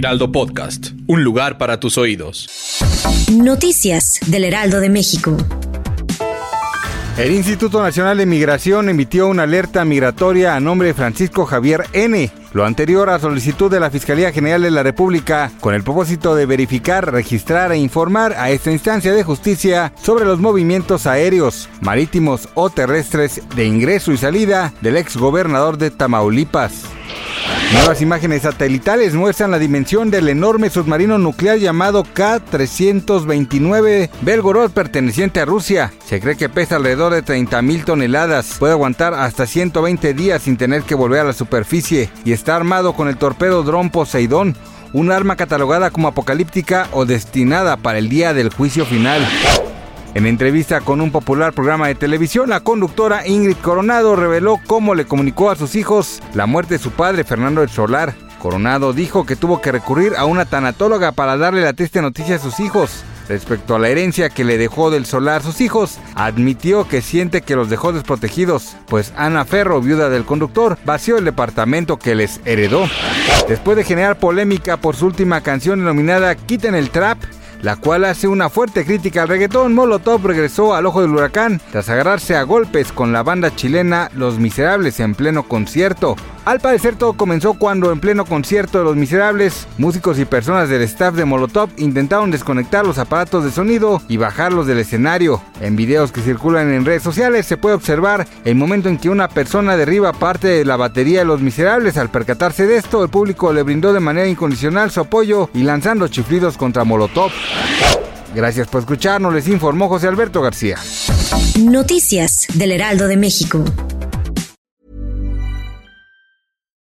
Heraldo Podcast, un lugar para tus oídos. Noticias del Heraldo de México. El Instituto Nacional de Migración emitió una alerta migratoria a nombre de Francisco Javier N., lo anterior a solicitud de la Fiscalía General de la República, con el propósito de verificar, registrar e informar a esta instancia de justicia sobre los movimientos aéreos, marítimos o terrestres de ingreso y salida del ex gobernador de Tamaulipas. Nuevas imágenes satelitales muestran la dimensión del enorme submarino nuclear llamado K-329 Belgorod perteneciente a Rusia. Se cree que pesa alrededor de 30.000 toneladas, puede aguantar hasta 120 días sin tener que volver a la superficie y está armado con el torpedo dron Poseidón, un arma catalogada como apocalíptica o destinada para el día del juicio final. En entrevista con un popular programa de televisión, la conductora Ingrid Coronado reveló cómo le comunicó a sus hijos la muerte de su padre, Fernando del Solar. Coronado dijo que tuvo que recurrir a una tanatóloga para darle la triste noticia a sus hijos. Respecto a la herencia que le dejó del solar sus hijos, admitió que siente que los dejó desprotegidos, pues Ana Ferro, viuda del conductor, vació el departamento que les heredó. Después de generar polémica por su última canción denominada Quiten el Trap, la cual hace una fuerte crítica al reggaetón, Molotov regresó al ojo del huracán tras agarrarse a golpes con la banda chilena Los Miserables en pleno concierto. Al parecer todo comenzó cuando en pleno concierto de Los Miserables, músicos y personas del staff de Molotov intentaron desconectar los aparatos de sonido y bajarlos del escenario. En videos que circulan en redes sociales se puede observar el momento en que una persona derriba parte de la batería de Los Miserables. Al percatarse de esto, el público le brindó de manera incondicional su apoyo y lanzando chiflidos contra Molotov. Gracias por escucharnos, les informó José Alberto García. Noticias del Heraldo de México.